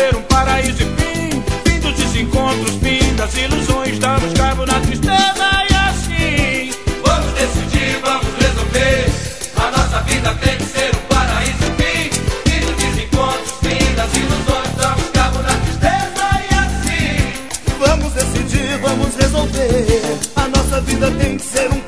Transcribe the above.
ser um paraíso de fim, fim dos desencontros, fim das ilusões, tá damos cabo na tristeza e assim. Vamos decidir, vamos resolver. A nossa vida tem que ser um paraíso de fim, fim dos desencontros, fim das ilusões, tá damos cabo na tristeza e assim. Vamos decidir, vamos resolver. A nossa vida tem que ser um